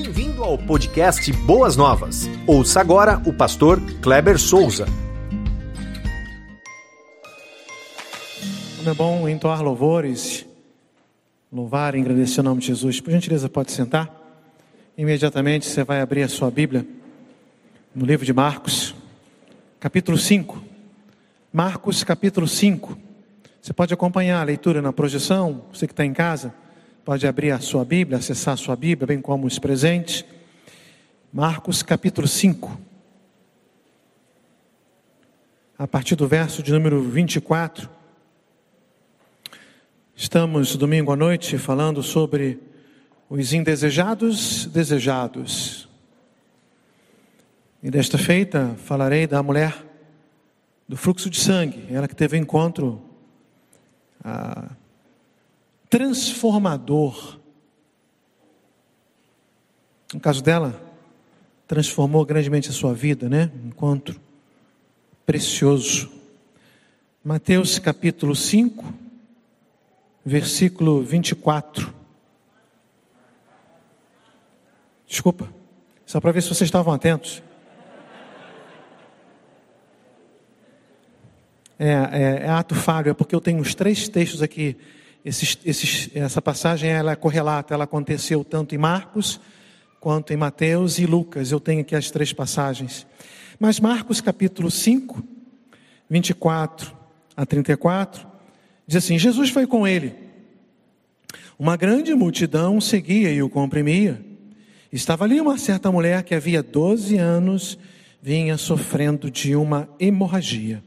Bem-vindo ao podcast Boas Novas. Ouça agora o pastor Kleber Souza. Como é bom entoar louvores, louvar e agradecer o nome de Jesus. Por gentileza, pode sentar. Imediatamente você vai abrir a sua Bíblia no livro de Marcos, capítulo 5. Marcos, capítulo 5. Você pode acompanhar a leitura na projeção, você que está em casa, pode abrir a sua Bíblia, acessar a sua Bíblia, bem como os presentes. Marcos, capítulo 5. A partir do verso de número 24. Estamos domingo à noite falando sobre os indesejados desejados. E desta feita falarei da mulher do fluxo de sangue, ela que teve encontro ah, transformador. No caso dela, transformou grandemente a sua vida, né? Um encontro precioso. Mateus capítulo 5, versículo 24. Desculpa, só para ver se vocês estavam atentos. É, é, é, ato falho, é porque eu tenho os três textos aqui. Esses, esses, essa passagem ela correlata, ela aconteceu tanto em Marcos quanto em Mateus e Lucas. Eu tenho aqui as três passagens. Mas Marcos capítulo 5, 24 a 34, diz assim: Jesus foi com ele. Uma grande multidão seguia e o comprimia. Estava ali uma certa mulher que havia 12 anos vinha sofrendo de uma hemorragia.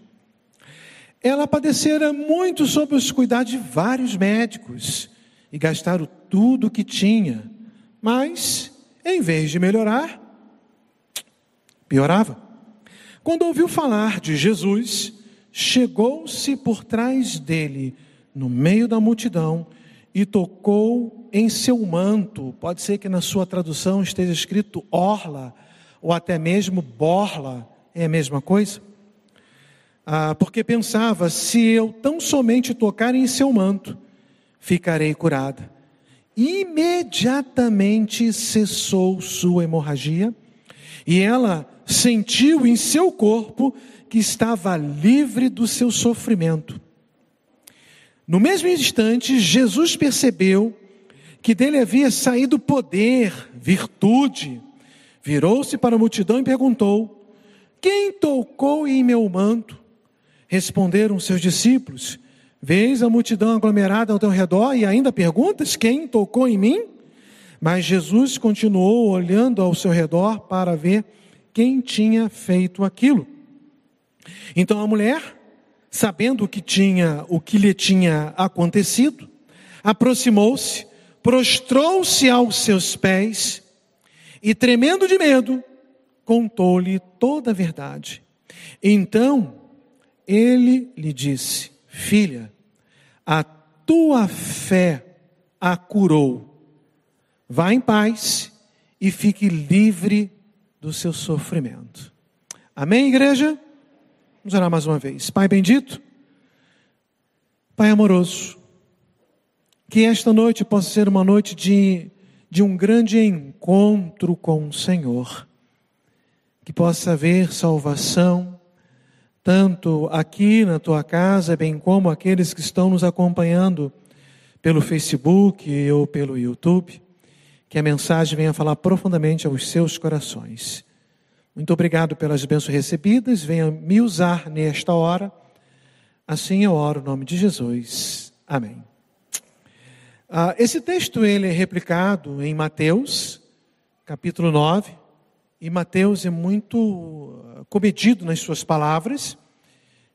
Ela padecera muito sob os cuidados de vários médicos e gastaram tudo o que tinha, mas, em vez de melhorar, piorava. Quando ouviu falar de Jesus, chegou-se por trás dele, no meio da multidão, e tocou em seu manto. Pode ser que na sua tradução esteja escrito orla, ou até mesmo borla, é a mesma coisa ah, porque pensava: se eu tão somente tocar em seu manto, ficarei curada. Imediatamente cessou sua hemorragia e ela sentiu em seu corpo que estava livre do seu sofrimento. No mesmo instante, Jesus percebeu que dele havia saído poder, virtude. Virou-se para a multidão e perguntou: Quem tocou em meu manto? Responderam seus discípulos: Vês a multidão aglomerada ao teu redor e ainda perguntas: Quem tocou em mim? Mas Jesus continuou olhando ao seu redor para ver quem tinha feito aquilo. Então a mulher, sabendo o que tinha, o que lhe tinha acontecido, aproximou-se, prostrou-se aos seus pés e, tremendo de medo, contou-lhe toda a verdade. Então ele lhe disse: Filha, a tua fé a curou. Vá em paz e fique livre do seu sofrimento. Amém, igreja? Vamos orar mais uma vez. Pai bendito, Pai amoroso, que esta noite possa ser uma noite de, de um grande encontro com o Senhor, que possa haver salvação, tanto aqui na tua casa, bem como aqueles que estão nos acompanhando pelo Facebook ou pelo YouTube, que a mensagem venha falar profundamente aos seus corações. Muito obrigado pelas bênçãos recebidas, venha me usar nesta hora. Assim eu oro em nome de Jesus. Amém. Ah, esse texto ele é replicado em Mateus, capítulo 9, e Mateus é muito comedido nas suas palavras.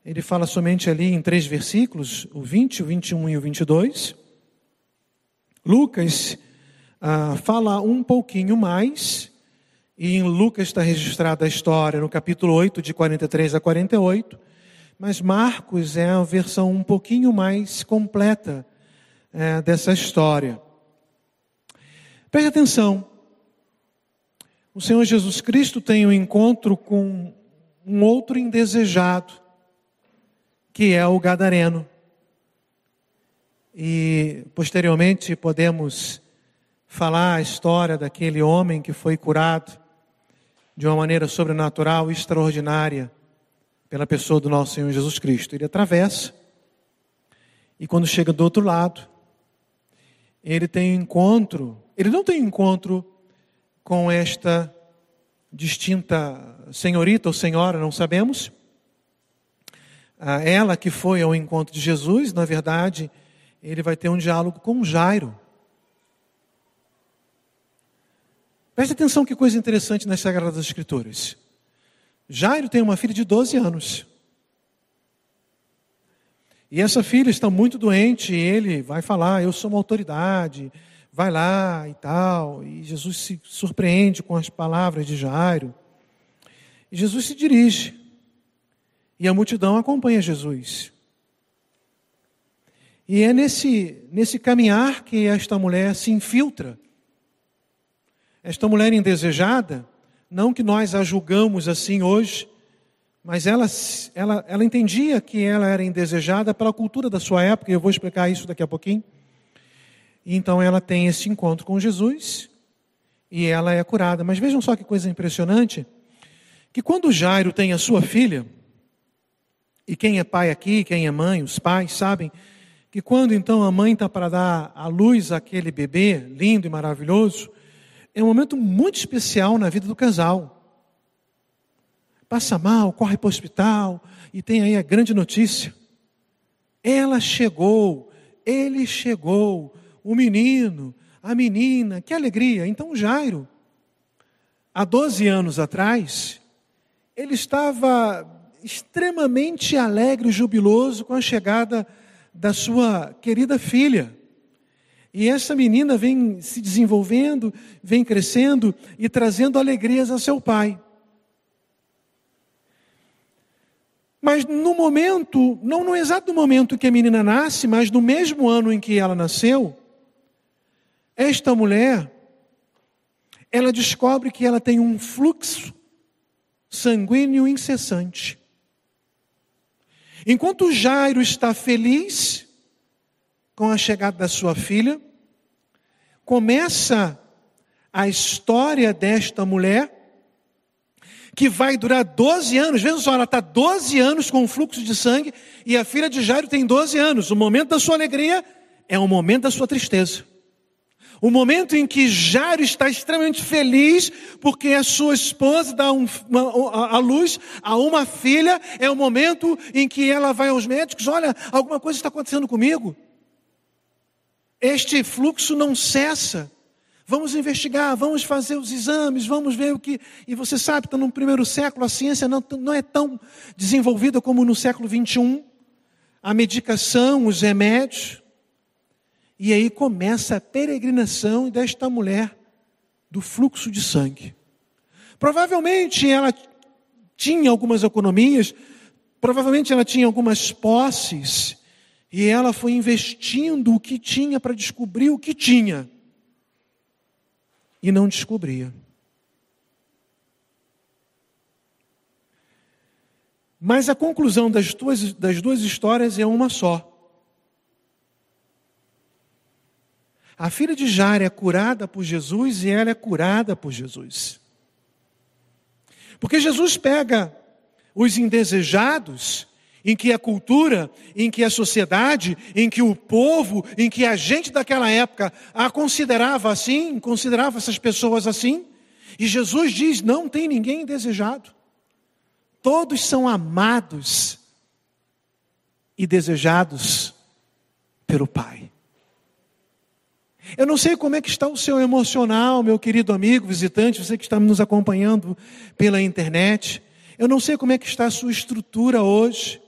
Ele fala somente ali em três versículos, o 20, o 21 e o 22. Lucas ah, fala um pouquinho mais, e em Lucas está registrada a história no capítulo 8, de 43 a 48. Mas Marcos é a versão um pouquinho mais completa é, dessa história. Preste atenção, o Senhor Jesus Cristo tem um encontro com um outro indesejado, que é o gadareno. E posteriormente podemos falar a história daquele homem que foi curado de uma maneira sobrenatural e extraordinária pela pessoa do nosso Senhor Jesus Cristo. Ele atravessa e quando chega do outro lado, ele tem um encontro, ele não tem um encontro com esta distinta senhorita ou senhora, não sabemos. Ah, ela que foi ao encontro de Jesus, na verdade, ele vai ter um diálogo com Jairo. Preste atenção que coisa interessante nas Sagradas Escrituras. Jairo tem uma filha de 12 anos. E essa filha está muito doente, e ele vai falar: Eu sou uma autoridade, vai lá e tal. E Jesus se surpreende com as palavras de Jairo. E Jesus se dirige. E a multidão acompanha Jesus. E é nesse, nesse caminhar que esta mulher se infiltra. Esta mulher indesejada, não que nós a julgamos assim hoje, mas ela, ela, ela entendia que ela era indesejada pela cultura da sua época, e eu vou explicar isso daqui a pouquinho. Então ela tem esse encontro com Jesus e ela é curada. Mas vejam só que coisa impressionante, que quando Jairo tem a sua filha, e quem é pai aqui, quem é mãe, os pais sabem que quando então a mãe está para dar à luz aquele bebê lindo e maravilhoso, é um momento muito especial na vida do casal. Passa mal, corre para o hospital e tem aí a grande notícia. Ela chegou, ele chegou, o menino, a menina, que alegria. Então Jairo, há 12 anos atrás, ele estava extremamente alegre e jubiloso com a chegada da sua querida filha. E essa menina vem se desenvolvendo, vem crescendo e trazendo alegrias a seu pai. Mas no momento, não no exato momento que a menina nasce, mas no mesmo ano em que ela nasceu, esta mulher, ela descobre que ela tem um fluxo sanguíneo incessante. Enquanto Jairo está feliz com a chegada da sua filha, começa a história desta mulher, que vai durar 12 anos. Vejam só, ela está 12 anos com um fluxo de sangue e a filha de Jairo tem 12 anos. O momento da sua alegria é o momento da sua tristeza. O momento em que Jairo está extremamente feliz porque a sua esposa dá um, uma, a luz a uma filha, é o momento em que ela vai aos médicos: olha, alguma coisa está acontecendo comigo. Este fluxo não cessa. Vamos investigar, vamos fazer os exames, vamos ver o que. E você sabe, está no primeiro século, a ciência não, não é tão desenvolvida como no século 21. A medicação, os remédios. E aí começa a peregrinação desta mulher do fluxo de sangue. Provavelmente ela tinha algumas economias, provavelmente ela tinha algumas posses, e ela foi investindo o que tinha para descobrir o que tinha. E não descobria. Mas a conclusão das duas, das duas histórias é uma só. A filha de Jair é curada por Jesus e ela é curada por Jesus. Porque Jesus pega os indesejados, em que a cultura, em que a sociedade, em que o povo, em que a gente daquela época a considerava assim, considerava essas pessoas assim, e Jesus diz: não tem ninguém indesejado. Todos são amados e desejados pelo Pai. Eu não sei como é que está o seu emocional, meu querido amigo, visitante, você que está nos acompanhando pela internet. Eu não sei como é que está a sua estrutura hoje.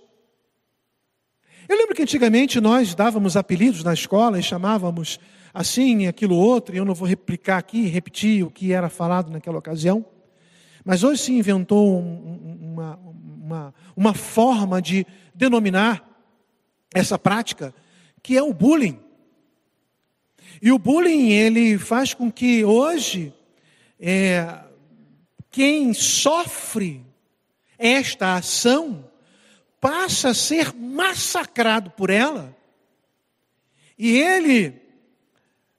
Eu lembro que antigamente nós dávamos apelidos na escola e chamávamos assim, aquilo outro, e eu não vou replicar aqui, repetir o que era falado naquela ocasião. Mas hoje se inventou uma, uma, uma forma de denominar essa prática, que é o bullying. E o bullying, ele faz com que hoje, é, quem sofre esta ação, passa a ser massacrado por ela. E ele,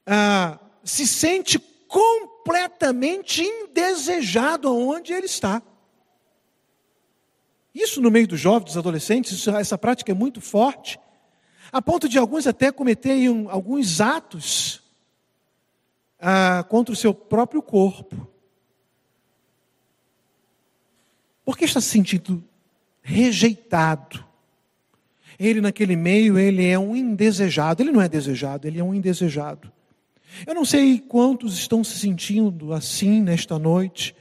ah, se sente completamente indesejado aonde ele está. Isso no meio dos jovens, dos adolescentes, isso, essa prática é muito forte, a ponto de alguns até cometerem alguns atos ah, contra o seu próprio corpo. Porque está se sentindo rejeitado. Ele naquele meio, ele é um indesejado. Ele não é desejado, ele é um indesejado. Eu não sei quantos estão se sentindo assim nesta noite,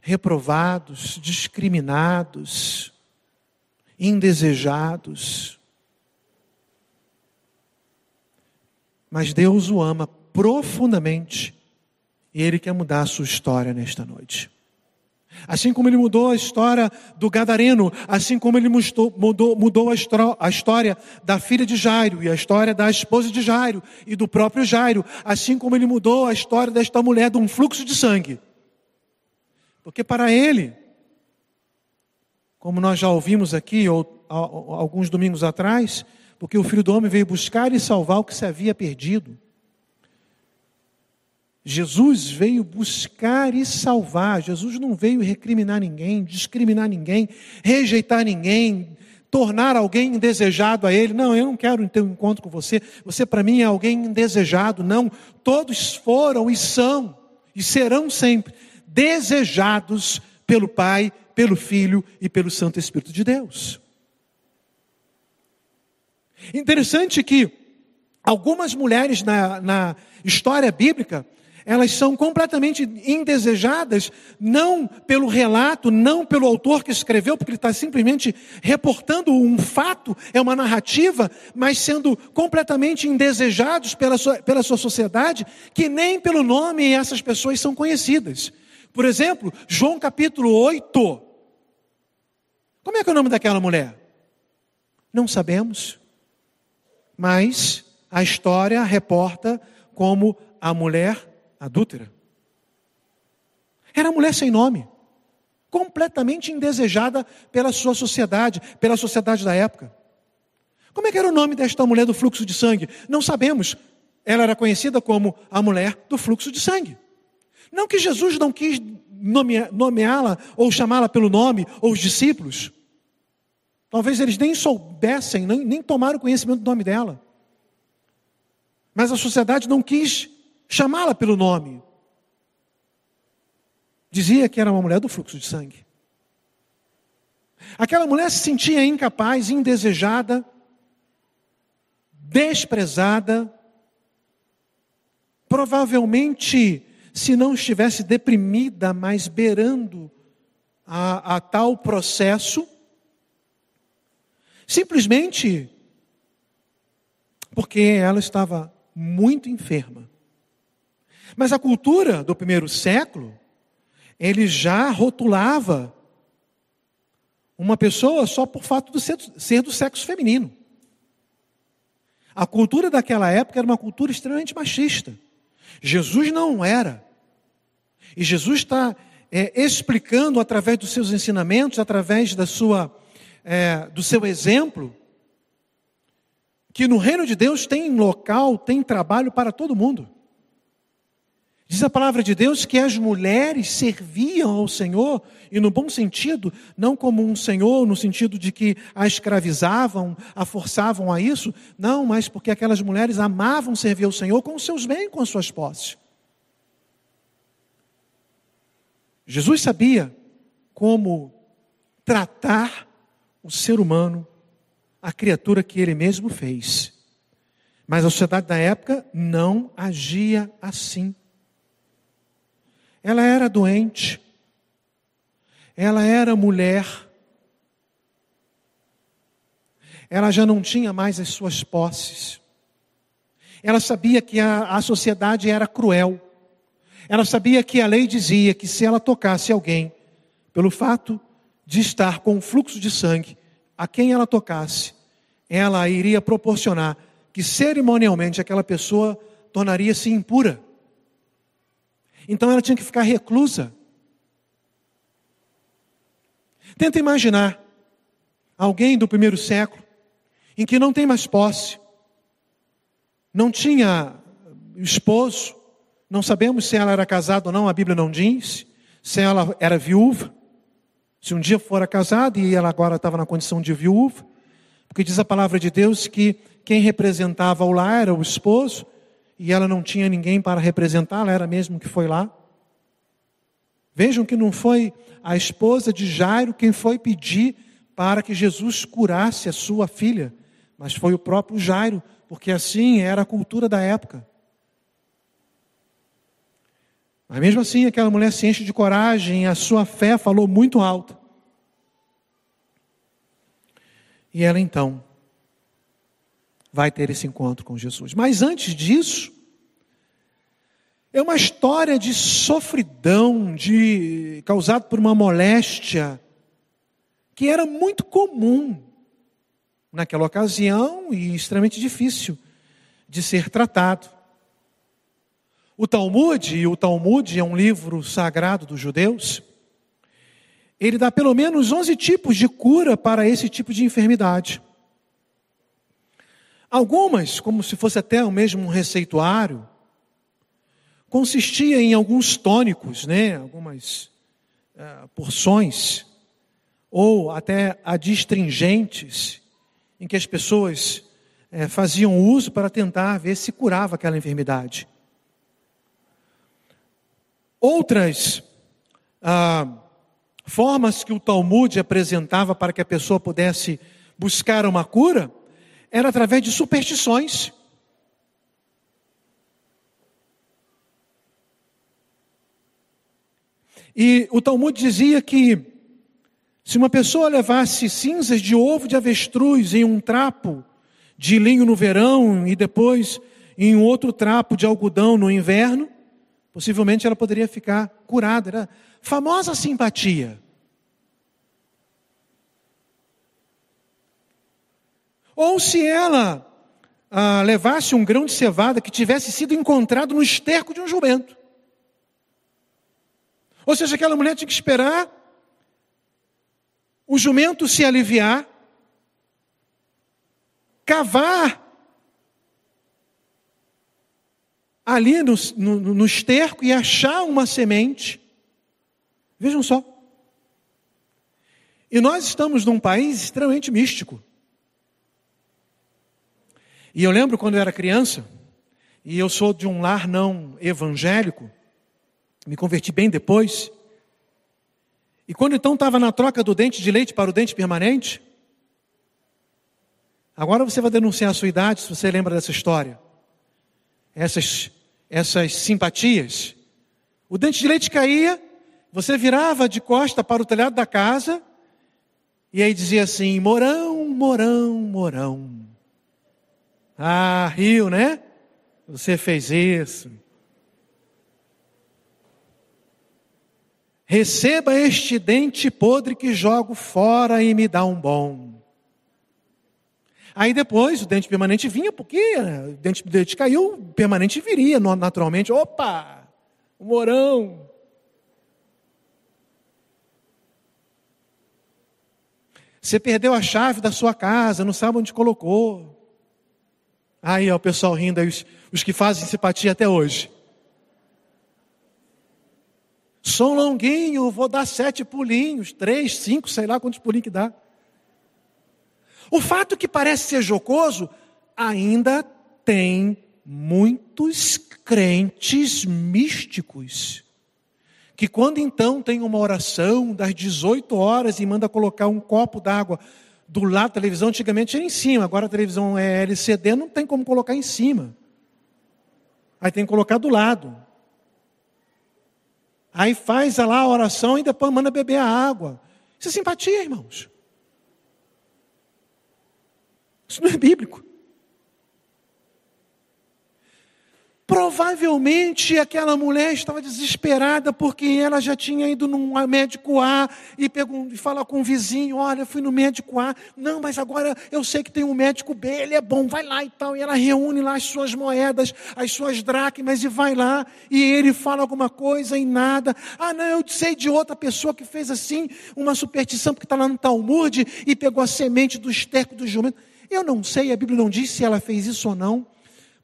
reprovados, discriminados, indesejados. Mas Deus o ama profundamente e Ele quer mudar a sua história nesta noite. Assim como ele mudou a história do Gadareno, assim como ele mudou, mudou, mudou a, história da filha de Jairo e a história da esposa de Jairo e do próprio Jairo, assim como ele mudou a história desta mulher de um fluxo de sangue. Porque para ele, como nós já ouvimos aqui, ou, alguns domingos atrás, porque o filho do homem veio buscar e salvar o que se havia perdido. Jesus veio buscar e salvar. Jesus não veio recriminar ninguém, discriminar ninguém, rejeitar ninguém, tornar alguém indesejado a ele. Não, eu não quero ter um encontro com você. Você para mim é alguém indesejado. Não, todos foram e são e serão sempre desejados pelo Pai, pelo Filho e pelo Santo Espírito de Deus. Interessante que algumas mulheres na, na história bíblica elas são completamente indesejadas, não pelo relato, não pelo autor que escreveu, porque ele está simplesmente reportando um fato, é uma narrativa, mas sendo completamente indesejados pela sua, pela sua sociedade, que nem pelo nome essas pessoas são conhecidas. Por exemplo, João capítulo 8. Como é que é o nome daquela mulher? Não sabemos, mas a história reporta como a mulher adúltera. Era mulher sem nome, completamente indesejada pela sua sociedade, pela sociedade da época. Como é que era o nome desta mulher do fluxo de sangue? Não sabemos. Ela era conhecida como a mulher do fluxo de sangue. Não que Jesus não quis nomeá-la ou chamá-la pelo nome, ou os discípulos. Talvez eles nem soubessem, nem, nem tomaram conhecimento do nome dela. Mas a sociedade não quis chamá-la pelo nome. Dizia que era uma mulher do fluxo de sangue. Aquela mulher se sentia incapaz, indesejada, desprezada, provavelmente, se não estivesse deprimida, mas beirando a, a tal processo, simplesmente porque ela estava muito enferma. Mas a cultura do primeiro século, ele já rotulava uma pessoa só por fato de ser, do sexo feminino. A cultura daquela época era uma cultura extremamente machista. Jesus não era. E Jesus está é, explicando através dos seus ensinamentos, através da sua, é, do seu exemplo, que no reino de Deus tem local, tem trabalho para todo mundo. Diz a palavra de Deus que as mulheres serviam ao Senhor, e no bom sentido, não como um Senhor, no sentido de que a escravizavam, a forçavam a isso, não, mas porque aquelas mulheres amavam servir ao Senhor com os seus bens, com as suas posses. Jesus sabia como tratar o ser humano, a criatura que ele mesmo fez. Mas a sociedade da época não agia assim. Ela era doente, ela era mulher, ela já não tinha mais as suas posses, ela sabia que a, a sociedade era cruel, ela sabia que a lei dizia que se ela tocasse alguém, pelo fato de estar com um fluxo de sangue, a quem ela tocasse, ela iria proporcionar que cerimonialmente aquela pessoa tornaria-se impura. Então ela tinha que ficar reclusa. Tenta imaginar alguém do primeiro século em que não tem mais posse, não tinha esposo, Não sabemos se ela era casada ou não, a Bíblia não diz. Se ela era viúva. Se um dia fora casada e ela agora estava na condição de viúva. Porque diz a palavra de Deus que quem representava o lar era o esposo. E ela não tinha ninguém para representá-la, era mesmo que foi lá. Vejam que não foi a esposa de Jairo quem foi pedir para que Jesus curasse a sua filha, mas foi o próprio Jairo, porque assim era a cultura da época. Mas mesmo assim, aquela mulher se enche de coragem, a sua fé falou muito alto. E ela então vai ter esse encontro com Jesus. Mas antes disso, é uma história de sofridão, de causado por uma moléstia que era muito comum naquela ocasião e extremamente difícil de ser tratado. O Talmud, e o Talmud é um livro sagrado dos judeus, ele dá pelo menos 11 tipos de cura para esse tipo de enfermidade. Algumas, como se fosse até o mesmo receituário, consistia em alguns tônicos, né, algumas uh, porções, ou até adstringentes, em que as pessoas uh, faziam uso para tentar ver se curava aquela enfermidade. Outras ah, formas que o Talmud apresentava para que a pessoa pudesse buscar uma cura era através de superstições. E o Talmud dizia que se uma pessoa levasse cinzas de ovo de avestruz em um trapo de linho no verão e depois em outro trapo de algodão no inverno, Possivelmente ela poderia ficar curada. Era famosa simpatia. Ou se ela ah, levasse um grão de cevada que tivesse sido encontrado no esterco de um jumento. Ou seja, aquela mulher tinha que esperar o jumento se aliviar, cavar ali no, no, no esterco e achar uma semente. Vejam só. E nós estamos num país extremamente místico. E eu lembro quando eu era criança, e eu sou de um lar não evangélico, me converti bem depois. E quando então estava na troca do dente de leite para o dente permanente, agora você vai denunciar a sua idade se você lembra dessa história. Essas essas simpatias. O dente de leite caía, você virava de costa para o telhado da casa e aí dizia assim: Morão, Morão, Morão. Ah, riu, né? Você fez isso. Receba este dente podre que jogo fora e me dá um bom. Aí depois o dente permanente vinha, porque né, o dente, dente caiu, o permanente viria naturalmente. Opa, o morão. Você perdeu a chave da sua casa, não sabe onde colocou. Aí, ó, o pessoal rindo, aí, os, os que fazem simpatia até hoje. Sou longuinho, vou dar sete pulinhos, três, cinco, sei lá quantos pulinhos que dá. O fato que parece ser jocoso ainda tem muitos crentes místicos que quando então tem uma oração das 18 horas e manda colocar um copo d'água do lado da televisão, antigamente era em cima, agora a televisão é LCD, não tem como colocar em cima. Aí tem que colocar do lado. Aí faz lá a oração e depois manda beber a água. Isso é simpatia, irmãos. Isso não é bíblico. Provavelmente aquela mulher estava desesperada porque ela já tinha ido num médico A e, fala com o vizinho: Olha, fui no médico A, não, mas agora eu sei que tem um médico B, ele é bom, vai lá e tal. E ela reúne lá as suas moedas, as suas dracmas e vai lá. E ele fala alguma coisa e nada. Ah, não, eu sei de outra pessoa que fez assim, uma superstição porque está lá no Talmud e pegou a semente do esterco do jumento. Eu não sei, a Bíblia não diz se ela fez isso ou não,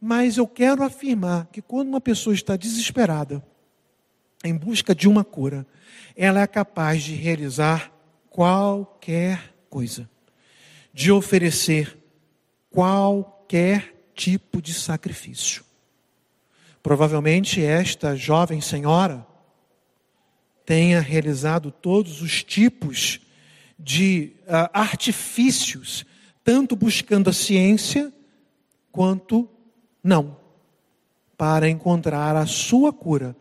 Mas eu quero afirmar que quando uma pessoa está desesperada, em busca de uma cura, ela é capaz de realizar qualquer coisa, de oferecer qualquer tipo de sacrifício. Provavelmente esta jovem senhora tenha realizado todos os tipos de uh, artifícios, tanto buscando a ciência quanto não, para encontrar a sua cura,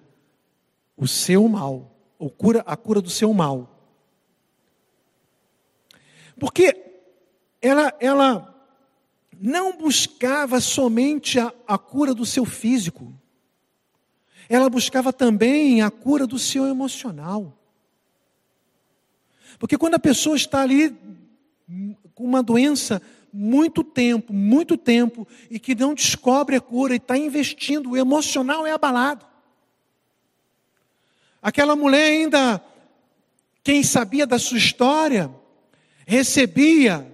o seu mal, ou cura, a cura do seu mal. Porque ela, ela não buscava somente a, a cura do seu físico, ela buscava também a cura do seu emocional. Porque quando a pessoa está ali com uma doença muito tempo, muito tempo, e que não descobre a cura e está investindo, o emocional é abalado. Aquela mulher ainda, quem sabia da sua história, recebia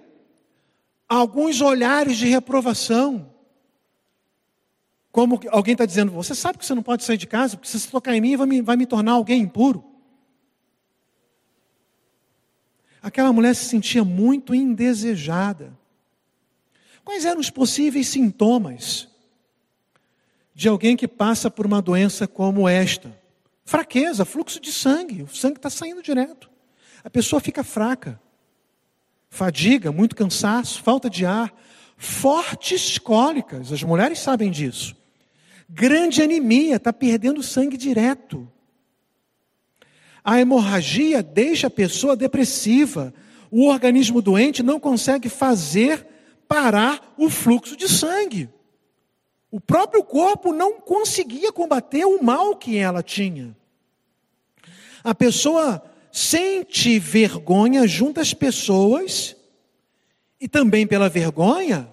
alguns olhares de reprovação. Como alguém está dizendo, você sabe que você não pode sair de casa, porque se você tocar em mim vai me, vai me tornar alguém impuro. Aquela mulher se sentia muito indesejada. Quais eram os possíveis sintomas de alguém que passa por uma doença como esta? Fraqueza, fluxo de sangue, o sangue está saindo direto. A pessoa fica fraca, fadiga, muito cansaço, falta de ar, fortes cólicas, as mulheres sabem disso. Grande anemia, está perdendo sangue direto. A hemorragia deixa a pessoa depressiva. O organismo doente não consegue fazer parar o fluxo de sangue. O próprio corpo não conseguia combater o mal que ela tinha. A pessoa sente vergonha junto às pessoas, e também pela vergonha,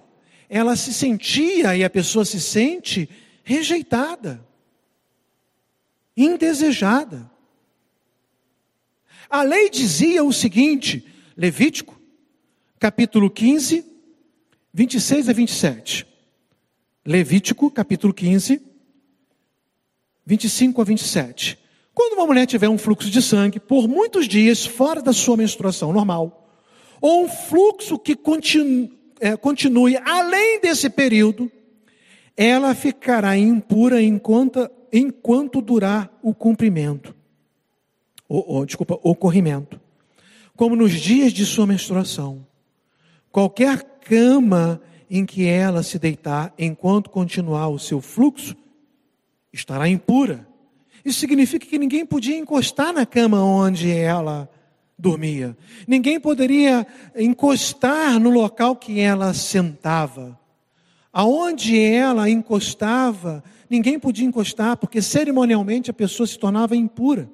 ela se sentia e a pessoa se sente rejeitada, indesejada. A lei dizia o seguinte, Levítico, capítulo 15, 26 a 27. Levítico, capítulo 15, 25 a 27. Quando uma mulher tiver um fluxo de sangue por muitos dias fora da sua menstruação normal, ou um fluxo que continue, é, continue além desse período, ela ficará impura enquanto, enquanto durar o cumprimento, ou, ou, desculpa, o corrimento, como nos dias de sua menstruação. Qualquer cama em que ela se deitar enquanto continuar o seu fluxo, estará impura. Isso significa que ninguém podia encostar na cama onde ela dormia. Ninguém poderia encostar no local que ela sentava. Aonde ela encostava, ninguém podia encostar, porque cerimonialmente a pessoa se tornava impura.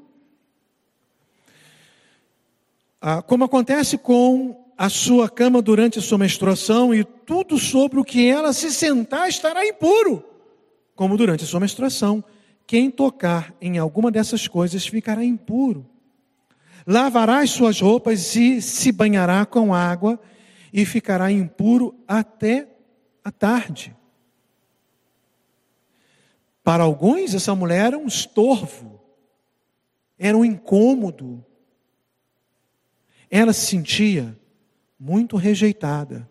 Ah, como acontece com a sua cama durante a sua menstruação e tudo sobre o que ela se sentar estará impuro, como durante a sua menstruação. Quem tocar em alguma dessas coisas ficará impuro. Lavará as suas roupas e se banhará com água e ficará impuro até à tarde. Para alguns, essa mulher era um estorvo, era um incômodo. Ela se sentia muito rejeitada,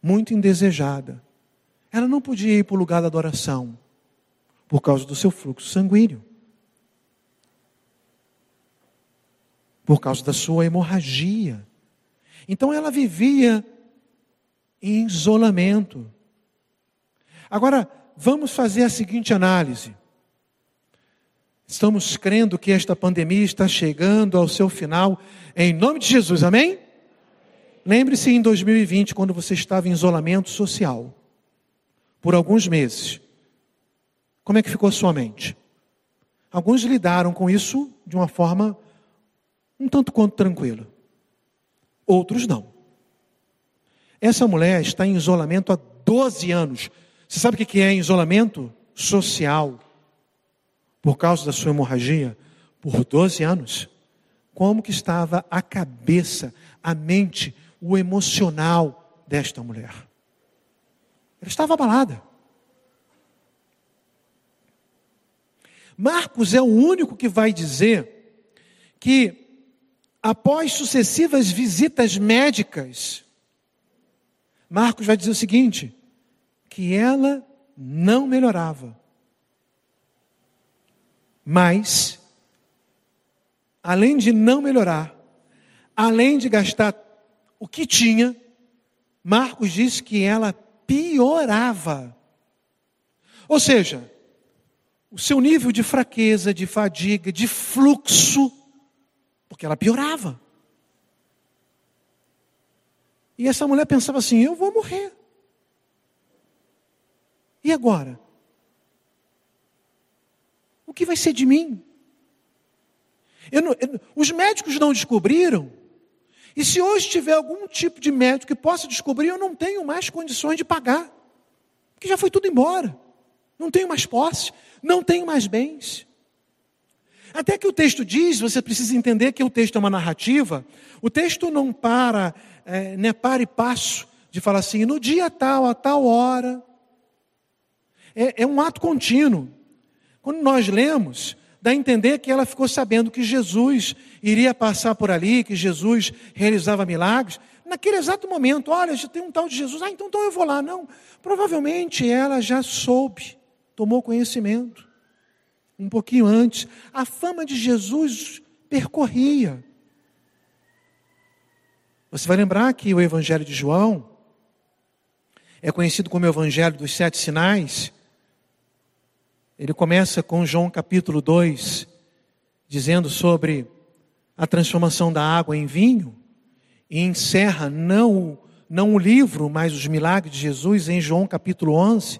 muito indesejada. Ela não podia ir para o lugar da adoração por causa do seu fluxo sanguíneo, por causa da sua hemorragia. Então ela vivia em isolamento. Agora, vamos fazer a seguinte análise. Estamos crendo que esta pandemia está chegando ao seu final, em nome de Jesus, amém? Lembre-se em 2020, quando você estava em isolamento social, por alguns meses. Como é que ficou a sua mente? Alguns lidaram com isso de uma forma um tanto quanto tranquila. Outros não. Essa mulher está em isolamento há 12 anos. Você sabe o que é isolamento social? por causa da sua hemorragia, por 12 anos, como que estava a cabeça, a mente, o emocional desta mulher. Ela estava abalada. Marcos é o único que vai dizer que, após sucessivas visitas médicas, Marcos vai dizer o seguinte: que ela não melhorava mas, além de não melhorar, além de gastar o que tinha, Marcos diz que ela piorava. Ou seja, o seu nível de fraqueza, de fadiga, de fluxo, porque ela piorava. E essa mulher pensava assim: eu vou morrer. E agora? O que vai ser de mim? Eu não, eu, os médicos não descobriram. E se hoje tiver algum tipo de médico que possa descobrir, eu não tenho mais condições de pagar. Porque já foi tudo embora. Não tenho mais posse, não tenho mais bens. Até que o texto diz, você precisa entender que o texto é uma narrativa, o texto não para, é, né, para e passo, de falar assim, no dia tal, a tal hora. É, é um ato contínuo. Quando nós lemos, dá a entender que ela ficou sabendo que Jesus iria passar por ali, que Jesus realizava milagres. Naquele exato momento, olha, já tem um tal de Jesus, ah, então, então eu vou lá. Não, provavelmente ela já soube, tomou conhecimento. Um pouquinho antes, a fama de Jesus percorria. Você vai lembrar que o Evangelho de João é conhecido como o Evangelho dos Sete Sinais. Ele começa com João capítulo 2, dizendo sobre a transformação da água em vinho, e encerra não, não o livro, mas os milagres de Jesus em João capítulo 11,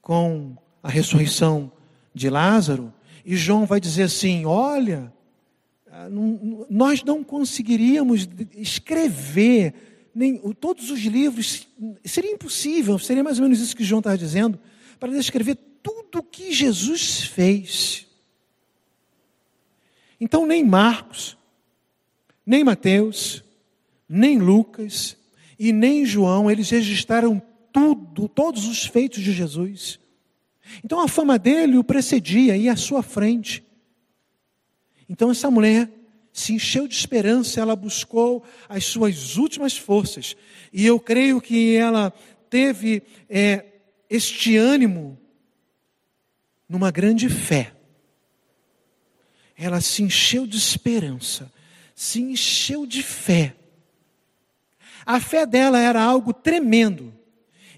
com a ressurreição de Lázaro. E João vai dizer assim: Olha, nós não conseguiríamos escrever nem, todos os livros, seria impossível, seria mais ou menos isso que João estava dizendo, para descrever tudo que Jesus fez. Então, nem Marcos, nem Mateus, nem Lucas e nem João, eles registraram tudo, todos os feitos de Jesus. Então a fama dele o precedia, ia à sua frente. Então essa mulher se encheu de esperança, ela buscou as suas últimas forças. E eu creio que ela teve é, este ânimo numa grande fé. Ela se encheu de esperança, se encheu de fé. A fé dela era algo tremendo,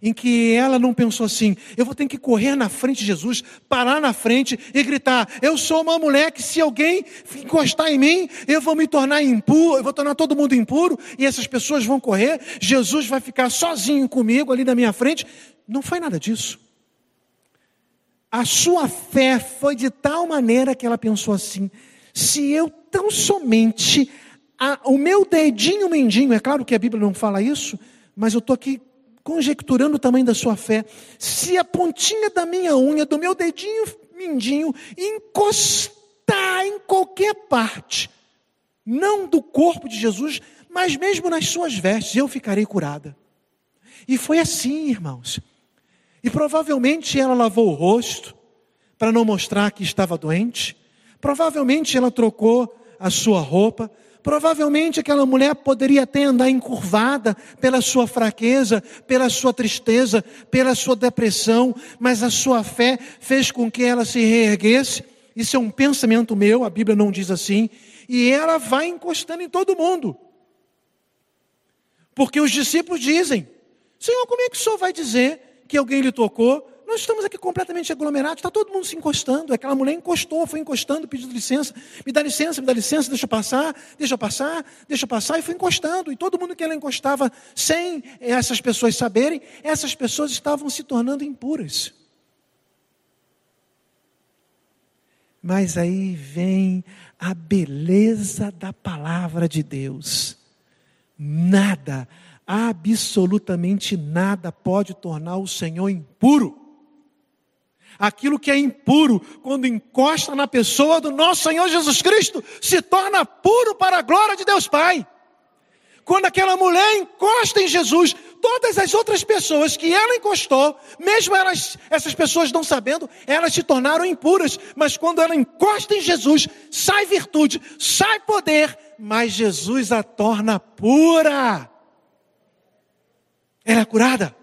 em que ela não pensou assim: eu vou ter que correr na frente de Jesus, parar na frente e gritar: eu sou uma mulher que se alguém encostar em mim, eu vou me tornar impuro, eu vou tornar todo mundo impuro e essas pessoas vão correr, Jesus vai ficar sozinho comigo ali na minha frente. Não foi nada disso. A sua fé foi de tal maneira que ela pensou assim: se eu tão somente a, o meu dedinho mendinho, é claro que a Bíblia não fala isso, mas eu estou aqui conjecturando o tamanho da sua fé. Se a pontinha da minha unha, do meu dedinho mindinho, encostar em qualquer parte, não do corpo de Jesus, mas mesmo nas suas vestes, eu ficarei curada. E foi assim, irmãos. E provavelmente ela lavou o rosto para não mostrar que estava doente. Provavelmente ela trocou a sua roupa. Provavelmente aquela mulher poderia até andar encurvada pela sua fraqueza, pela sua tristeza, pela sua depressão, mas a sua fé fez com que ela se reerguesse. Isso é um pensamento meu, a Bíblia não diz assim. E ela vai encostando em todo mundo. Porque os discípulos dizem: Senhor, como é que o senhor vai dizer que alguém lhe tocou. Nós estamos aqui completamente aglomerados, está todo mundo se encostando. Aquela mulher encostou, foi encostando, pedindo licença. Me dá licença, me dá licença, deixa eu passar, deixa eu passar, deixa eu passar. E foi encostando. E todo mundo que ela encostava, sem essas pessoas saberem, essas pessoas estavam se tornando impuras. Mas aí vem a beleza da palavra de Deus. Nada absolutamente nada pode tornar o Senhor impuro. Aquilo que é impuro, quando encosta na pessoa do nosso Senhor Jesus Cristo, se torna puro para a glória de Deus Pai. Quando aquela mulher encosta em Jesus, todas as outras pessoas que ela encostou, mesmo elas, essas pessoas não sabendo, elas se tornaram impuras. Mas quando ela encosta em Jesus, sai virtude, sai poder, mas Jesus a torna pura. Ela é curada.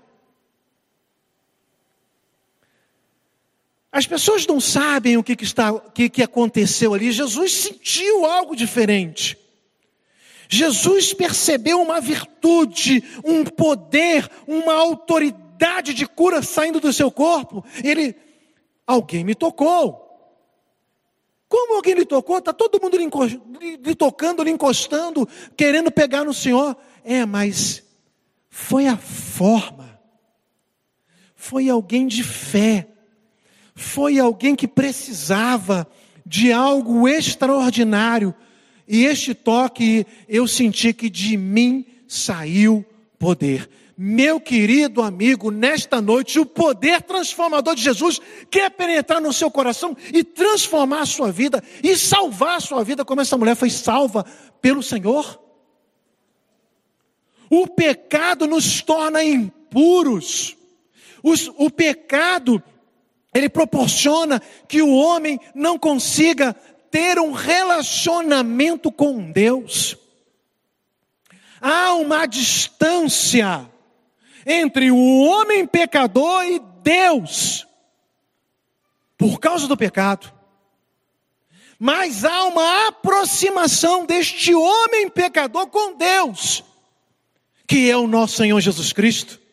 As pessoas não sabem o que, que, está, o que, que aconteceu ali. Jesus sentiu algo diferente. Jesus percebeu uma virtude, um poder, uma autoridade de cura saindo do seu corpo. Ele, alguém me tocou. Como alguém lhe tocou? Está todo mundo lhe, lhe tocando, lhe encostando, querendo pegar no Senhor. É, mas foi a forma. Foi alguém de fé. Foi alguém que precisava de algo extraordinário e este toque eu senti que de mim saiu poder. Meu querido amigo, nesta noite, o poder transformador de Jesus quer penetrar no seu coração e transformar a sua vida e salvar a sua vida, como essa mulher foi salva pelo Senhor. O pecado nos torna impuros. o pecado, ele proporciona que o homem não consiga ter um relacionamento com Deus. Há uma distância entre o homem pecador e Deus, por causa do pecado. Mas há uma aproximação deste homem pecador com Deus, que é o nosso Senhor Jesus Cristo.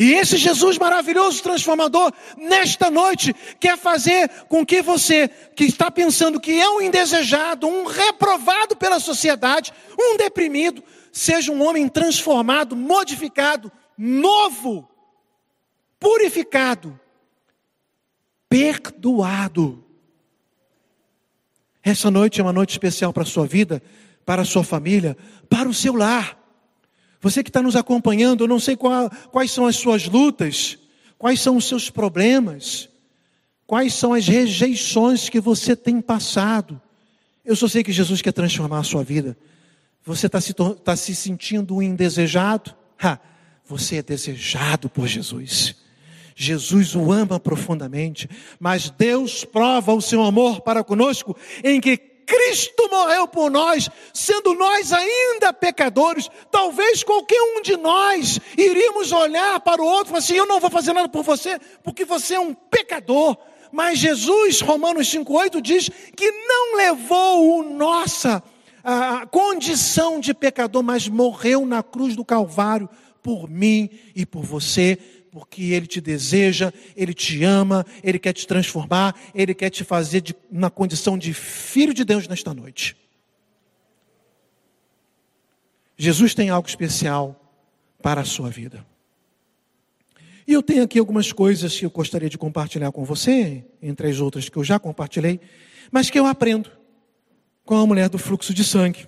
E esse Jesus maravilhoso, transformador, nesta noite, quer fazer com que você, que está pensando que é um indesejado, um reprovado pela sociedade, um deprimido, seja um homem transformado, modificado, novo, purificado, perdoado. Essa noite é uma noite especial para a sua vida, para a sua família, para o seu lar. Você que está nos acompanhando, eu não sei qual, quais são as suas lutas, quais são os seus problemas, quais são as rejeições que você tem passado. Eu só sei que Jesus quer transformar a sua vida. Você está se, tá se sentindo indesejado? Ha, você é desejado por Jesus. Jesus o ama profundamente, mas Deus prova o seu amor para conosco em que Cristo morreu por nós, sendo nós ainda pecadores, talvez qualquer um de nós iríamos olhar para o outro e falar assim: Eu não vou fazer nada por você, porque você é um pecador. Mas Jesus, Romanos 5,8, diz que não levou nossa a condição de pecador, mas morreu na cruz do Calvário por mim e por você porque Ele te deseja, Ele te ama, Ele quer te transformar, Ele quer te fazer de, na condição de filho de Deus nesta noite. Jesus tem algo especial para a sua vida. E eu tenho aqui algumas coisas que eu gostaria de compartilhar com você, entre as outras que eu já compartilhei, mas que eu aprendo com a mulher do fluxo de sangue.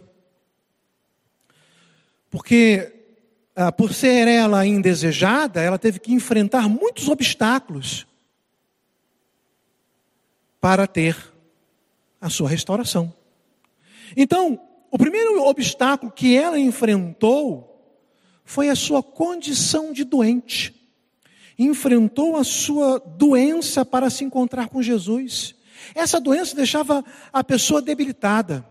Porque ah, por ser ela indesejada, ela teve que enfrentar muitos obstáculos para ter a sua restauração. Então, o primeiro obstáculo que ela enfrentou foi a sua condição de doente. Enfrentou a sua doença para se encontrar com Jesus. Essa doença deixava a pessoa debilitada.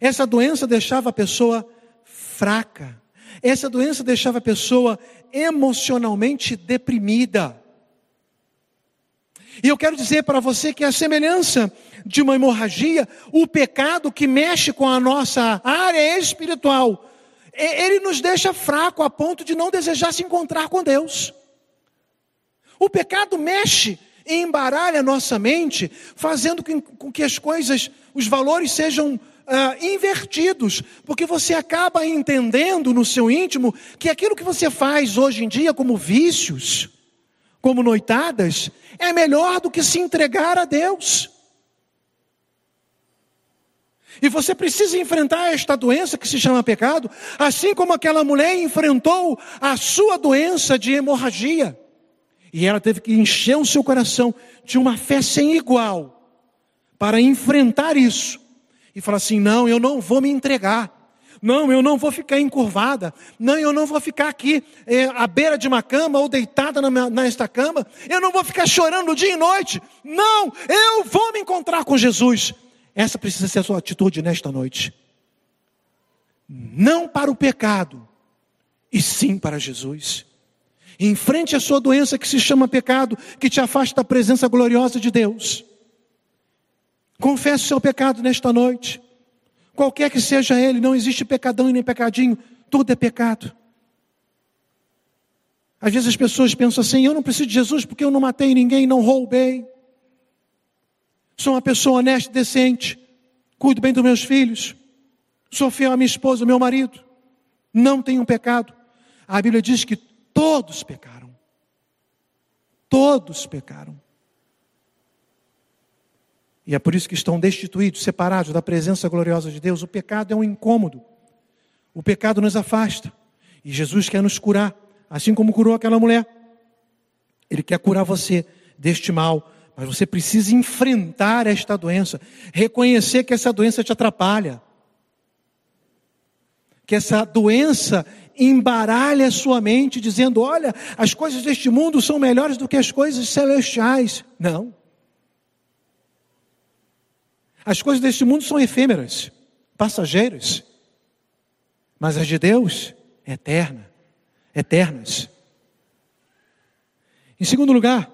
Essa doença deixava a pessoa fraca. Essa doença deixava a pessoa emocionalmente deprimida. E eu quero dizer para você que a semelhança de uma hemorragia, o pecado que mexe com a nossa área espiritual, ele nos deixa fraco a ponto de não desejar se encontrar com Deus. O pecado mexe e embaralha a nossa mente, fazendo com que as coisas, os valores sejam uh, invertidos, porque você acaba entendendo no seu íntimo que aquilo que você faz hoje em dia como vícios, como noitadas, é melhor do que se entregar a Deus. E você precisa enfrentar esta doença que se chama pecado, assim como aquela mulher enfrentou a sua doença de hemorragia. E ela teve que encher o seu coração de uma fé sem igual para enfrentar isso e fala assim: não, eu não vou me entregar. Não, eu não vou ficar encurvada. Não, eu não vou ficar aqui é, à beira de uma cama ou deitada na nesta cama. Eu não vou ficar chorando dia e noite. Não, eu vou me encontrar com Jesus. Essa precisa ser a sua atitude nesta noite. Não para o pecado, e sim para Jesus. Enfrente a sua doença que se chama pecado, que te afasta da presença gloriosa de Deus. Confesse o seu pecado nesta noite. Qualquer que seja ele, não existe pecadão e nem pecadinho, tudo é pecado. Às vezes as pessoas pensam assim: eu não preciso de Jesus porque eu não matei ninguém, não roubei. Sou uma pessoa honesta decente, cuido bem dos meus filhos, sou fiel à minha esposa, ao meu marido, não tenho pecado. A Bíblia diz que todos pecaram. Todos pecaram. E é por isso que estão destituídos, separados da presença gloriosa de Deus. O pecado é um incômodo. O pecado nos afasta. E Jesus quer nos curar, assim como curou aquela mulher. Ele quer curar você deste mal, mas você precisa enfrentar esta doença, reconhecer que essa doença te atrapalha, que essa doença embaralha a sua mente, dizendo: olha, as coisas deste mundo são melhores do que as coisas celestiais. Não. As coisas deste mundo são efêmeras, passageiras, mas as de Deus, eterna, eternas. Em segundo lugar,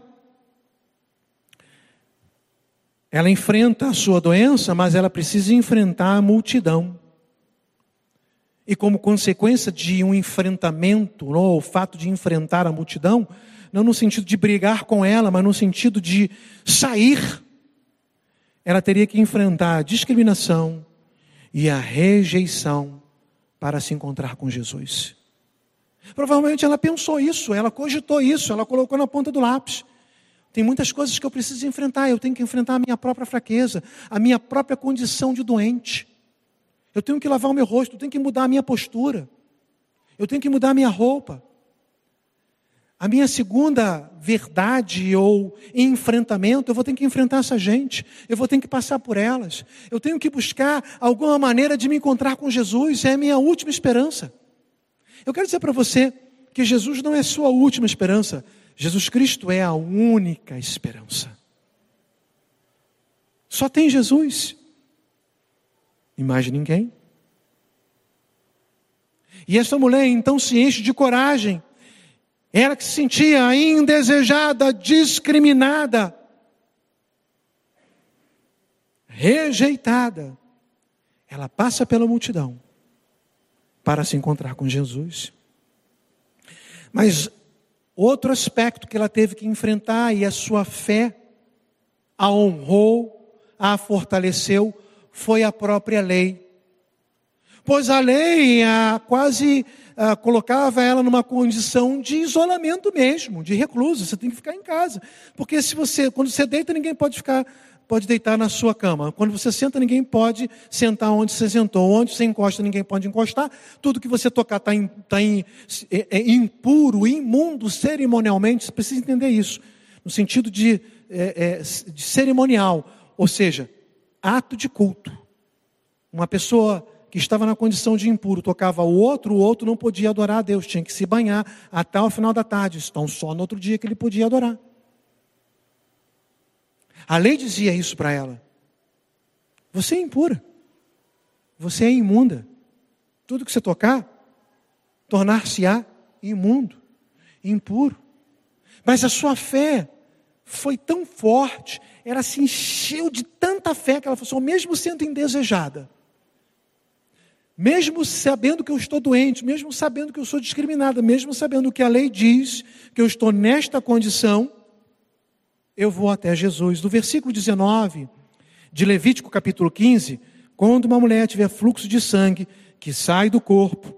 ela enfrenta a sua doença, mas ela precisa enfrentar a multidão. E como consequência de um enfrentamento, ou o fato de enfrentar a multidão, não no sentido de brigar com ela, mas no sentido de sair ela teria que enfrentar a discriminação e a rejeição para se encontrar com Jesus. Provavelmente ela pensou isso, ela cogitou isso, ela colocou na ponta do lápis. Tem muitas coisas que eu preciso enfrentar, eu tenho que enfrentar a minha própria fraqueza, a minha própria condição de doente. Eu tenho que lavar o meu rosto, eu tenho que mudar a minha postura, eu tenho que mudar a minha roupa. A minha segunda verdade ou enfrentamento, eu vou ter que enfrentar essa gente, eu vou ter que passar por elas, eu tenho que buscar alguma maneira de me encontrar com Jesus, é a minha última esperança. Eu quero dizer para você que Jesus não é sua última esperança, Jesus Cristo é a única esperança. Só tem Jesus e mais ninguém. E essa mulher então se enche de coragem ela que se sentia indesejada, discriminada, rejeitada. Ela passa pela multidão para se encontrar com Jesus. Mas outro aspecto que ela teve que enfrentar e a sua fé a honrou, a fortaleceu, foi a própria lei. Pois a lei a quase ah, colocava ela numa condição de isolamento mesmo, de recluso. Você tem que ficar em casa. Porque se você, quando você deita, ninguém pode ficar, pode deitar na sua cama. Quando você senta, ninguém pode sentar onde você sentou. Onde você encosta, ninguém pode encostar. Tudo que você tocar está tá é, é impuro, imundo, cerimonialmente. Você precisa entender isso. No sentido de, é, é, de cerimonial. Ou seja, ato de culto. Uma pessoa que estava na condição de impuro tocava o outro, o outro não podia adorar a Deus, tinha que se banhar até o final da tarde. Então, só no outro dia que ele podia adorar. A lei dizia isso para ela. Você é impura. Você é imunda. Tudo que você tocar, tornar-se-á imundo, impuro. Mas a sua fé foi tão forte, ela se encheu de tanta fé que ela falou assim, mesmo sendo indesejada, mesmo sabendo que eu estou doente, mesmo sabendo que eu sou discriminada, mesmo sabendo que a lei diz que eu estou nesta condição, eu vou até Jesus. No versículo 19 de Levítico capítulo 15, quando uma mulher tiver fluxo de sangue que sai do corpo,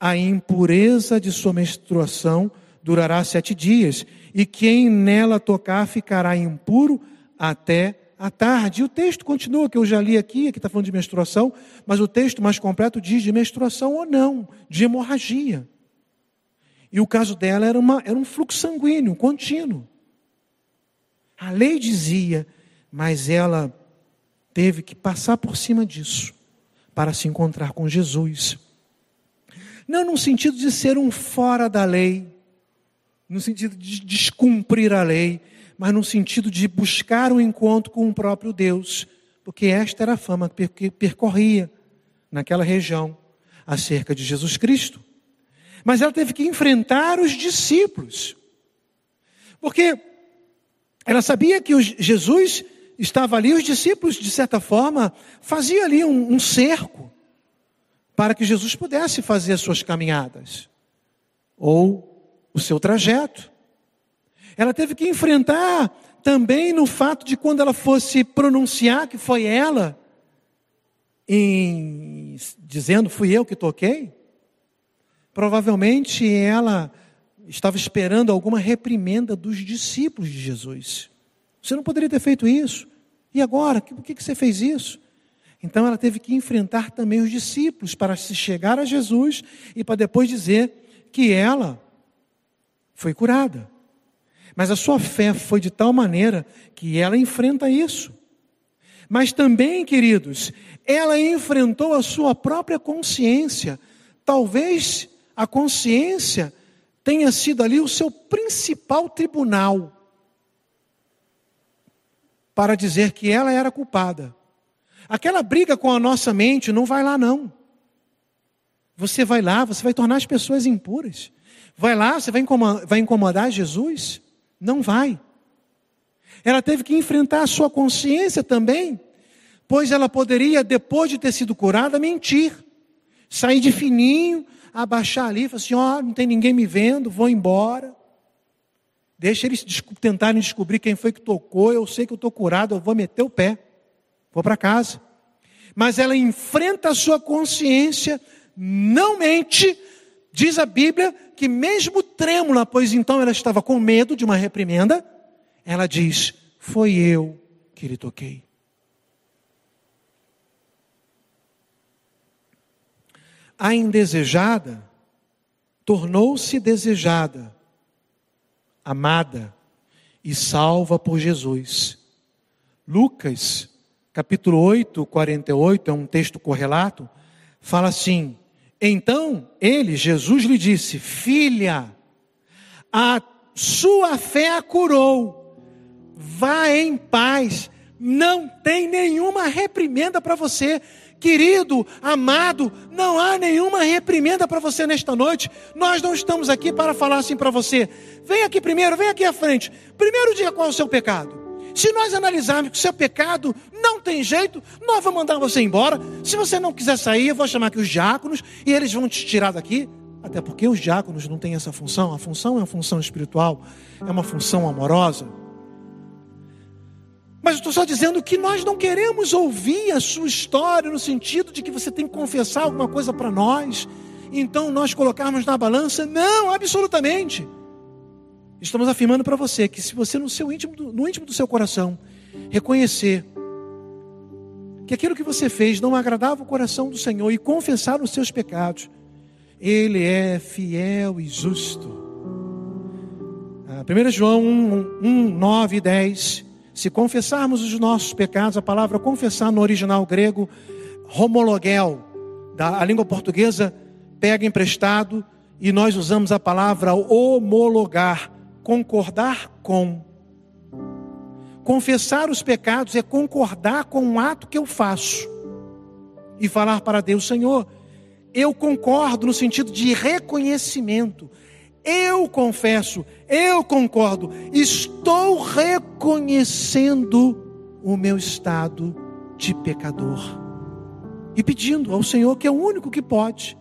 a impureza de sua menstruação durará sete dias, e quem nela tocar ficará impuro até à tarde. E o texto continua, que eu já li aqui, que está falando de menstruação, mas o texto mais completo diz de menstruação ou não, de hemorragia. E o caso dela era, uma, era um fluxo sanguíneo contínuo. A lei dizia, mas ela teve que passar por cima disso para se encontrar com Jesus. Não no sentido de ser um fora da lei, no sentido de descumprir a lei, mas no sentido de buscar um encontro com o próprio Deus, porque esta era a fama que percorria naquela região acerca de Jesus Cristo. Mas ela teve que enfrentar os discípulos, porque ela sabia que Jesus estava ali, os discípulos, de certa forma, faziam ali um, um cerco para que Jesus pudesse fazer as suas caminhadas ou o seu trajeto. Ela teve que enfrentar também no fato de quando ela fosse pronunciar que foi ela, em, dizendo fui eu que toquei, provavelmente ela estava esperando alguma reprimenda dos discípulos de Jesus. Você não poderia ter feito isso. E agora? Por que você fez isso? Então ela teve que enfrentar também os discípulos para se chegar a Jesus e para depois dizer que ela foi curada. Mas a sua fé foi de tal maneira que ela enfrenta isso. Mas também, queridos, ela enfrentou a sua própria consciência. Talvez a consciência tenha sido ali o seu principal tribunal para dizer que ela era culpada. Aquela briga com a nossa mente não vai lá, não. Você vai lá, você vai tornar as pessoas impuras. Vai lá, você vai incomodar, vai incomodar Jesus? Não vai. Ela teve que enfrentar a sua consciência também, pois ela poderia, depois de ter sido curada, mentir, sair de fininho, abaixar ali, falar assim: ó, oh, não tem ninguém me vendo, vou embora. Deixa eles tentarem descobrir quem foi que tocou. Eu sei que eu estou curado, eu vou meter o pé, vou para casa. Mas ela enfrenta a sua consciência, não mente. Diz a Bíblia que, mesmo trêmula, pois então ela estava com medo de uma reprimenda, ela diz: Foi eu que lhe toquei. A indesejada tornou-se desejada amada e salva por Jesus. Lucas, capítulo 8, 48, é um texto correlato, fala assim: Então ele, Jesus, lhe disse: Filha, a sua fé a curou, vá em paz, não tem nenhuma reprimenda para você. Querido, amado, não há nenhuma reprimenda para você nesta noite. Nós não estamos aqui para falar assim para você. Vem aqui primeiro, vem aqui à frente. Primeiro dia, qual é o seu pecado? Se nós analisarmos que o seu pecado não tem jeito, nós vamos mandar você embora. Se você não quiser sair, eu vou chamar aqui os diáconos e eles vão te tirar daqui. Até porque os diáconos não têm essa função. A função é uma função espiritual, é uma função amorosa. Mas estou só dizendo que nós não queremos ouvir a sua história no sentido de que você tem que confessar alguma coisa para nós. Então nós colocarmos na balança, não, absolutamente. Estamos afirmando para você que se você no seu íntimo, no íntimo do seu coração reconhecer que aquilo que você fez não agradava o coração do Senhor e confessar os seus pecados, Ele é fiel e justo. 1 ah, João 1, 1 9 e 10 se confessarmos os nossos pecados, a palavra confessar no original grego, homologel, da a língua portuguesa pega emprestado e nós usamos a palavra homologar, concordar com. Confessar os pecados é concordar com um ato que eu faço e falar para Deus, Senhor, eu concordo no sentido de reconhecimento. Eu confesso, eu concordo, estou reconhecendo o meu estado de pecador e pedindo ao Senhor, que é o único que pode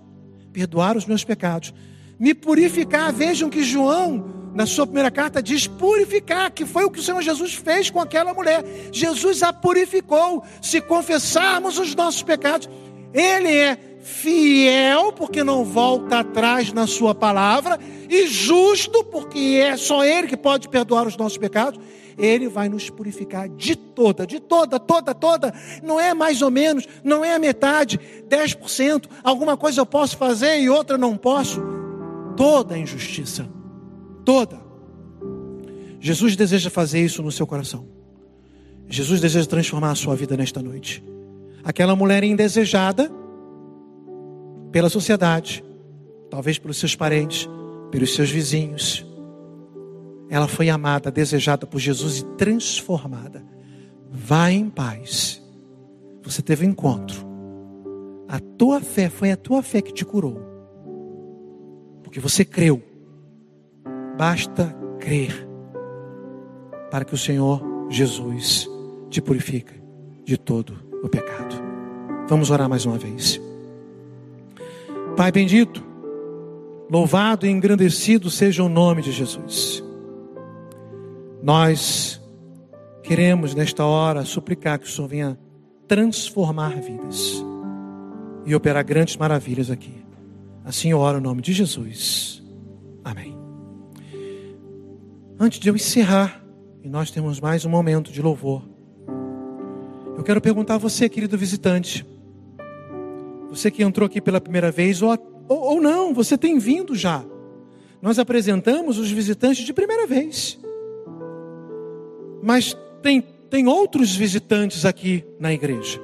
perdoar os meus pecados, me purificar. Vejam que João, na sua primeira carta, diz purificar, que foi o que o Senhor Jesus fez com aquela mulher. Jesus a purificou. Se confessarmos os nossos pecados, Ele é fiel, porque não volta atrás na sua palavra, e justo, porque é só Ele que pode perdoar os nossos pecados, Ele vai nos purificar de toda, de toda, toda, toda. Não é mais ou menos, não é a metade, 10%. Alguma coisa eu posso fazer e outra não posso. Toda a injustiça, toda. Jesus deseja fazer isso no seu coração. Jesus deseja transformar a sua vida nesta noite. Aquela mulher indesejada, pela sociedade, talvez pelos seus parentes, pelos seus vizinhos. Ela foi amada, desejada por Jesus e transformada. Vá em paz. Você teve um encontro. A tua fé foi a tua fé que te curou. Porque você creu. Basta crer para que o Senhor Jesus te purifique de todo o pecado. Vamos orar mais uma vez. Pai bendito, louvado e engrandecido seja o nome de Jesus. Nós queremos nesta hora suplicar que o Senhor venha transformar vidas e operar grandes maravilhas aqui. Assim eu oro o nome de Jesus. Amém. Antes de eu encerrar, e nós temos mais um momento de louvor. Eu quero perguntar a você, querido visitante, você que entrou aqui pela primeira vez, ou, ou, ou não, você tem vindo já. Nós apresentamos os visitantes de primeira vez. Mas tem, tem outros visitantes aqui na igreja.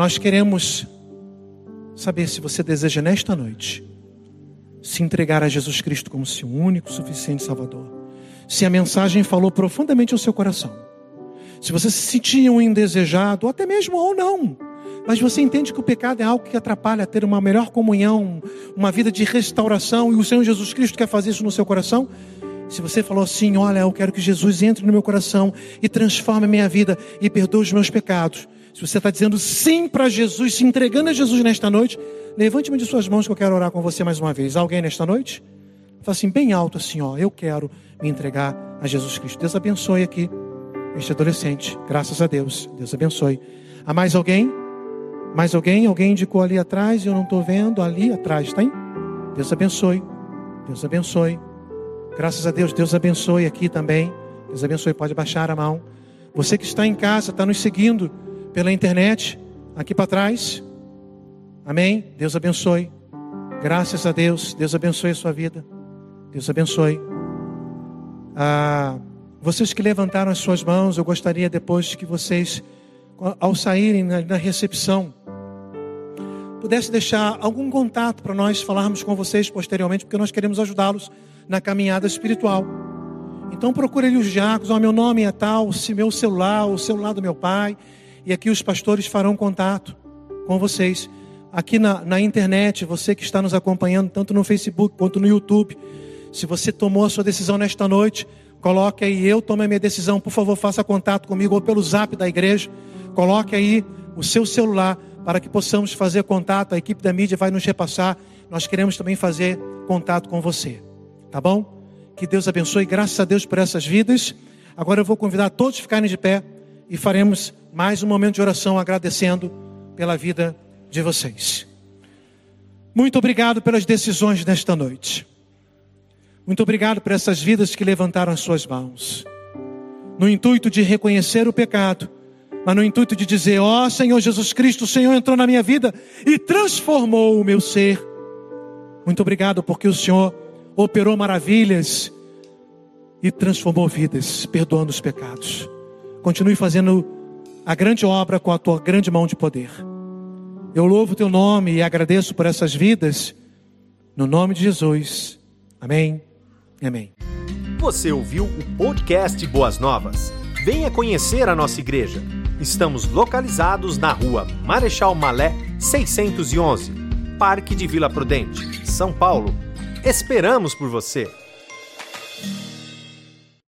Nós queremos saber se você deseja nesta noite se entregar a Jesus Cristo como seu único, suficiente Salvador. Se a mensagem falou profundamente ao seu coração. Se você se sentia um indesejado, ou até mesmo ou não, mas você entende que o pecado é algo que atrapalha ter uma melhor comunhão, uma vida de restauração, e o Senhor Jesus Cristo quer fazer isso no seu coração. Se você falou assim, olha, eu quero que Jesus entre no meu coração e transforme a minha vida e perdoe os meus pecados. Se você está dizendo sim para Jesus, se entregando a Jesus nesta noite, levante-me de suas mãos que eu quero orar com você mais uma vez. Alguém nesta noite? Fala assim, bem alto assim, ó, eu quero me entregar a Jesus Cristo. Deus abençoe aqui este adolescente. Graças a Deus. Deus abençoe. Há mais alguém? Mais alguém? Alguém indicou ali atrás e eu não estou vendo. Ali atrás, tem? Deus abençoe. Deus abençoe. Graças a Deus, Deus abençoe aqui também. Deus abençoe. Pode baixar a mão. Você que está em casa, está nos seguindo pela internet, aqui para trás. Amém? Deus abençoe. Graças a Deus. Deus abençoe a sua vida. Deus abençoe. Ah, vocês que levantaram as suas mãos, eu gostaria depois que vocês, ao saírem na, recepção, pudesse deixar algum contato para nós falarmos com vocês posteriormente, porque nós queremos ajudá-los na caminhada espiritual. Então procure ali os diáconos, oh, meu nome é tal, se meu celular, o celular do meu pai, e aqui os pastores farão contato com vocês. Aqui na, na internet, você que está nos acompanhando, tanto no Facebook quanto no YouTube, se você tomou a sua decisão nesta noite, coloque aí, eu tomei minha decisão, por favor, faça contato comigo ou pelo zap da igreja. Coloque aí o seu celular para que possamos fazer contato. A equipe da mídia vai nos repassar. Nós queremos também fazer contato com você. Tá bom? Que Deus abençoe. Graças a Deus por essas vidas. Agora eu vou convidar todos a ficarem de pé e faremos mais um momento de oração agradecendo pela vida de vocês. Muito obrigado pelas decisões nesta noite. Muito obrigado por essas vidas que levantaram as suas mãos. No intuito de reconhecer o pecado, mas no intuito de dizer: Ó oh, Senhor Jesus Cristo, o Senhor entrou na minha vida e transformou o meu ser. Muito obrigado porque o Senhor operou maravilhas e transformou vidas, perdoando os pecados. Continue fazendo a grande obra com a tua grande mão de poder. Eu louvo o teu nome e agradeço por essas vidas, no nome de Jesus. Amém. Amém. Você ouviu o podcast Boas Novas? Venha conhecer a nossa igreja. Estamos localizados na rua Marechal Malé 611, Parque de Vila Prudente, São Paulo. Esperamos por você!